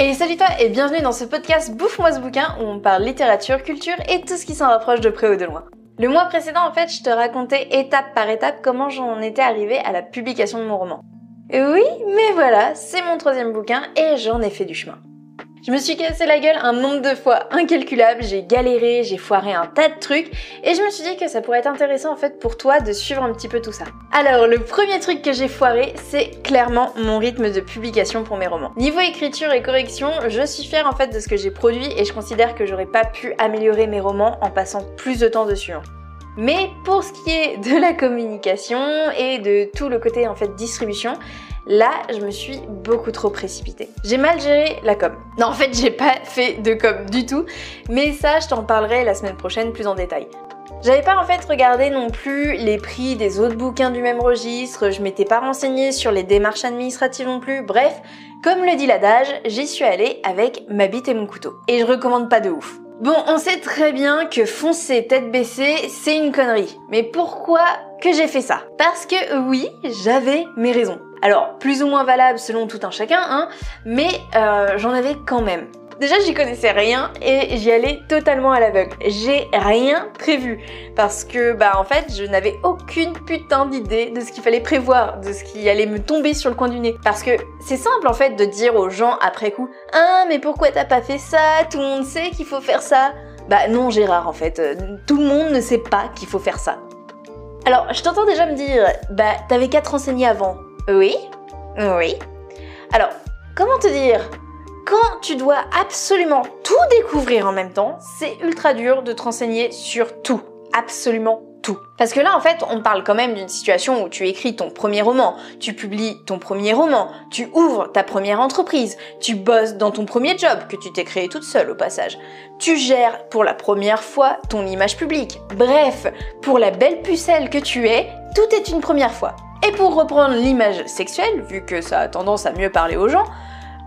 Et salut toi et bienvenue dans ce podcast Bouffe-moi ce bouquin où on parle littérature, culture et tout ce qui s'en rapproche de près ou de loin. Le mois précédent en fait je te racontais étape par étape comment j'en étais arrivée à la publication de mon roman. Oui, mais voilà, c'est mon troisième bouquin et j'en ai fait du chemin. Je me suis cassé la gueule un nombre de fois incalculable, j'ai galéré, j'ai foiré un tas de trucs, et je me suis dit que ça pourrait être intéressant en fait pour toi de suivre un petit peu tout ça. Alors le premier truc que j'ai foiré, c'est clairement mon rythme de publication pour mes romans. Niveau écriture et correction, je suis fière en fait de ce que j'ai produit et je considère que j'aurais pas pu améliorer mes romans en passant plus de temps dessus. Mais pour ce qui est de la communication et de tout le côté en fait distribution, Là, je me suis beaucoup trop précipitée. J'ai mal géré la com. Non, en fait, j'ai pas fait de com du tout, mais ça, je t'en parlerai la semaine prochaine plus en détail. J'avais pas en fait regardé non plus les prix des autres bouquins du même registre, je m'étais pas renseignée sur les démarches administratives non plus, bref, comme le dit l'adage, j'y suis allée avec ma bite et mon couteau. Et je recommande pas de ouf. Bon, on sait très bien que foncer tête baissée, c'est une connerie. Mais pourquoi que j'ai fait ça? Parce que oui, j'avais mes raisons. Alors, plus ou moins valable selon tout un chacun, hein, mais euh, j'en avais quand même. Déjà, j'y connaissais rien et j'y allais totalement à l'aveugle. J'ai rien prévu parce que, bah, en fait, je n'avais aucune putain d'idée de ce qu'il fallait prévoir, de ce qui allait me tomber sur le coin du nez. Parce que c'est simple, en fait, de dire aux gens après coup, ah, mais pourquoi t'as pas fait ça? Tout le monde sait qu'il faut faire ça. Bah non, Gérard, en fait, euh, tout le monde ne sait pas qu'il faut faire ça. Alors, je t'entends déjà me dire, bah, t'avais qu'à te avant. Oui, oui. Alors, comment te dire? Quand tu dois absolument tout découvrir en même temps, c'est ultra dur de te renseigner sur tout. Absolument tout. Parce que là, en fait, on parle quand même d'une situation où tu écris ton premier roman, tu publies ton premier roman, tu ouvres ta première entreprise, tu bosses dans ton premier job que tu t'es créé toute seule au passage, tu gères pour la première fois ton image publique. Bref, pour la belle pucelle que tu es, tout est une première fois. Et pour reprendre l'image sexuelle, vu que ça a tendance à mieux parler aux gens,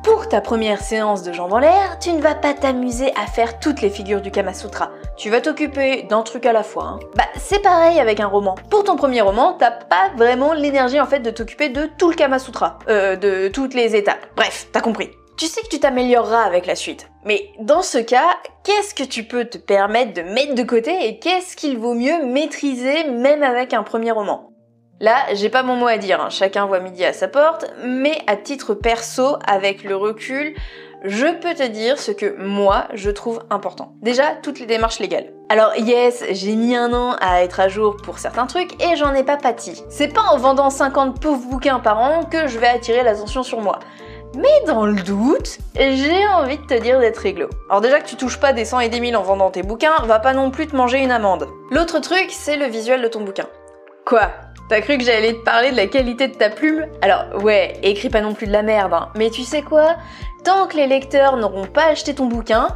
pour ta première séance de jambes en l'air, tu ne vas pas t'amuser à faire toutes les figures du Kama Sutra. Tu vas t'occuper d'un truc à la fois. Hein. Bah, c'est pareil avec un roman. Pour ton premier roman, t'as pas vraiment l'énergie en fait de t'occuper de tout le Kama Sutra, euh, de toutes les étapes. Bref, t'as compris. Tu sais que tu t'amélioreras avec la suite. Mais dans ce cas, qu'est-ce que tu peux te permettre de mettre de côté et qu'est-ce qu'il vaut mieux maîtriser même avec un premier roman? Là, j'ai pas mon mot à dire, hein. chacun voit midi à sa porte, mais à titre perso, avec le recul, je peux te dire ce que moi je trouve important. Déjà, toutes les démarches légales. Alors yes, j'ai mis un an à être à jour pour certains trucs et j'en ai pas pâti. C'est pas en vendant 50 pauvres bouquins par an que je vais attirer l'attention sur moi. Mais dans le doute, j'ai envie de te dire d'être réglo. Alors déjà que tu touches pas des 100 et des 1000 en vendant tes bouquins, va pas non plus te manger une amende. L'autre truc, c'est le visuel de ton bouquin. Quoi? T'as cru que j'allais te parler de la qualité de ta plume Alors ouais, écris pas non plus de la merde, hein. mais tu sais quoi? Tant que les lecteurs n'auront pas acheté ton bouquin,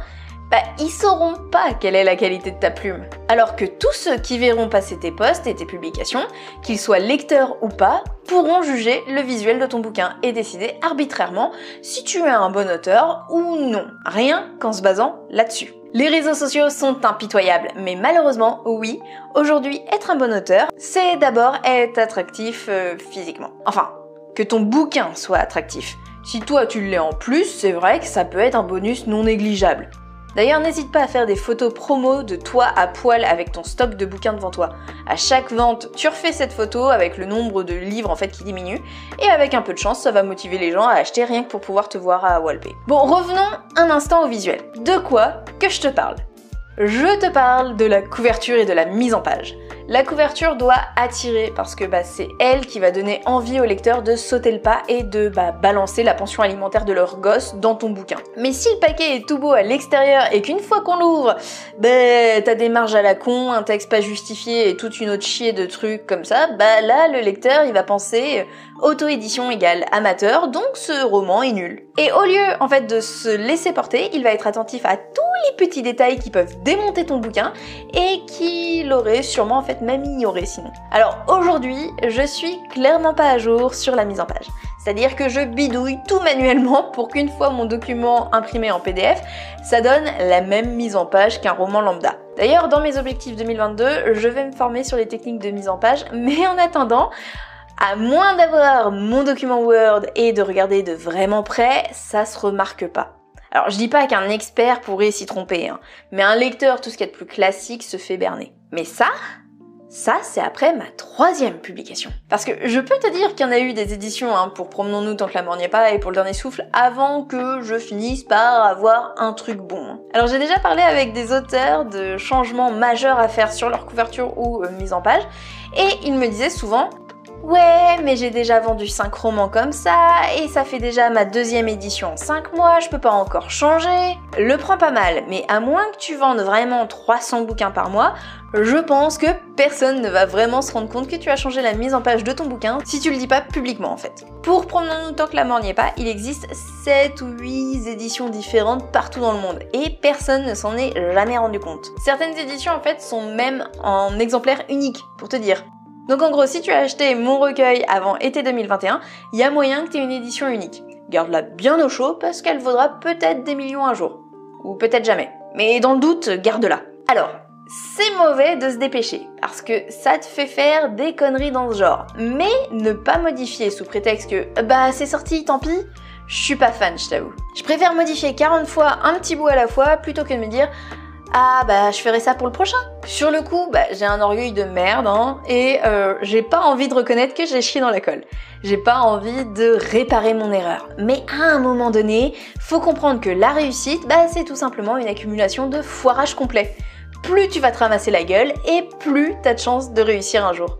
bah ils sauront pas quelle est la qualité de ta plume. Alors que tous ceux qui verront passer tes posts et tes publications, qu'ils soient lecteurs ou pas, pourront juger le visuel de ton bouquin et décider arbitrairement si tu es un bon auteur ou non, rien qu'en se basant là-dessus. Les réseaux sociaux sont impitoyables, mais malheureusement, oui, aujourd'hui, être un bon auteur, c'est d'abord être attractif euh, physiquement. Enfin, que ton bouquin soit attractif. Si toi tu l'es en plus, c'est vrai que ça peut être un bonus non négligeable. D'ailleurs, n'hésite pas à faire des photos promo de toi à poil avec ton stock de bouquins devant toi. À chaque vente, tu refais cette photo avec le nombre de livres en fait qui diminue et avec un peu de chance, ça va motiver les gens à acheter rien que pour pouvoir te voir à Walpay. Bon, revenons un instant au visuel. De quoi que je te parle? Je te parle de la couverture et de la mise en page. La couverture doit attirer parce que bah, c'est elle qui va donner envie aux lecteurs de sauter le pas et de bah, balancer la pension alimentaire de leur gosse dans ton bouquin. Mais si le paquet est tout beau à l'extérieur et qu'une fois qu'on l'ouvre, bah, t'as des marges à la con, un texte pas justifié et toute une autre chier de trucs comme ça, bah là le lecteur il va penser auto-édition égale amateur, donc ce roman est nul. Et au lieu en fait de se laisser porter, il va être attentif à tous les petits détails qui peuvent démonter ton bouquin et qui l'auraient sûrement en fait même ignoré sinon. Alors aujourd'hui, je suis clairement pas à jour sur la mise en page. C'est-à-dire que je bidouille tout manuellement pour qu'une fois mon document imprimé en PDF, ça donne la même mise en page qu'un roman lambda. D'ailleurs, dans mes objectifs 2022, je vais me former sur les techniques de mise en page, mais en attendant, à moins d'avoir mon document Word et de regarder de vraiment près, ça se remarque pas. Alors je dis pas qu'un expert pourrait s'y tromper, hein, mais un lecteur, tout ce qui est de plus classique, se fait berner. Mais ça, ça, c'est après ma troisième publication. Parce que je peux te dire qu'il y en a eu des éditions hein, pour Promenons-nous tant que la mort n'y est pas et pour le dernier souffle avant que je finisse par avoir un truc bon. Alors j'ai déjà parlé avec des auteurs de changements majeurs à faire sur leur couverture ou euh, mise en page et ils me disaient souvent Ouais, mais j'ai déjà vendu 5 romans comme ça, et ça fait déjà ma deuxième édition en 5 mois, je peux pas encore changer. Le prends pas mal, mais à moins que tu vendes vraiment 300 bouquins par mois, je pense que personne ne va vraiment se rendre compte que tu as changé la mise en page de ton bouquin si tu le dis pas publiquement en fait. Pour prendre un tant que la mort n'y est pas, il existe 7 ou 8 éditions différentes partout dans le monde et personne ne s'en est jamais rendu compte. Certaines éditions en fait sont même en exemplaire unique pour te dire. Donc en gros, si tu as acheté mon recueil avant été 2021, il y a moyen que tu une édition unique. Garde-la bien au chaud parce qu'elle vaudra peut-être des millions un jour. Ou peut-être jamais. Mais dans le doute, garde-la. Alors, c'est mauvais de se dépêcher, parce que ça te fait faire des conneries dans ce genre. Mais ne pas modifier sous prétexte que bah c'est sorti, tant pis, je suis pas fan, je t'avoue. Je préfère modifier 40 fois un petit bout à la fois plutôt que de me dire ah bah je ferai ça pour le prochain. Sur le coup, bah, j'ai un orgueil de merde hein, et euh, j'ai pas envie de reconnaître que j'ai chié dans la colle. J'ai pas envie de réparer mon erreur. Mais à un moment donné, faut comprendre que la réussite, bah, c'est tout simplement une accumulation de foirage complet. Plus tu vas te ramasser la gueule et plus t'as de chance de réussir un jour.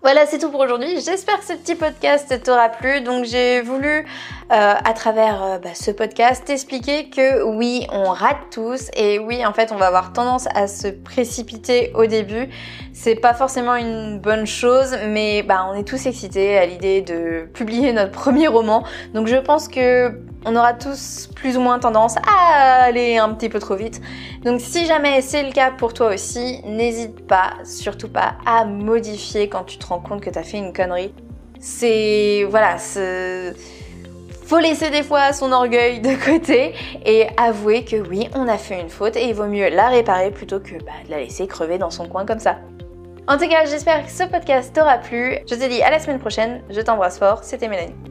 Voilà, c'est tout pour aujourd'hui. J'espère que ce petit podcast t'aura plu. Donc j'ai voulu, euh, à travers euh, bah, ce podcast, t'expliquer que oui, on rate tous et oui, en fait, on va avoir tendance à se précipiter au début. C'est pas forcément une bonne chose, mais bah, on est tous excités à l'idée de publier notre premier roman. Donc je pense que on aura tous plus ou moins tendance à aller un petit peu trop vite. Donc si jamais c'est le cas pour toi aussi, n'hésite pas, surtout pas, à modifier quand tu te rends compte que tu as fait une connerie. C'est... Voilà, faut laisser des fois son orgueil de côté et avouer que oui, on a fait une faute et il vaut mieux la réparer plutôt que bah, de la laisser crever dans son coin comme ça. En tout cas, j'espère que ce podcast t'aura plu. Je te dis à la semaine prochaine. Je t'embrasse fort. C'était Mélanie.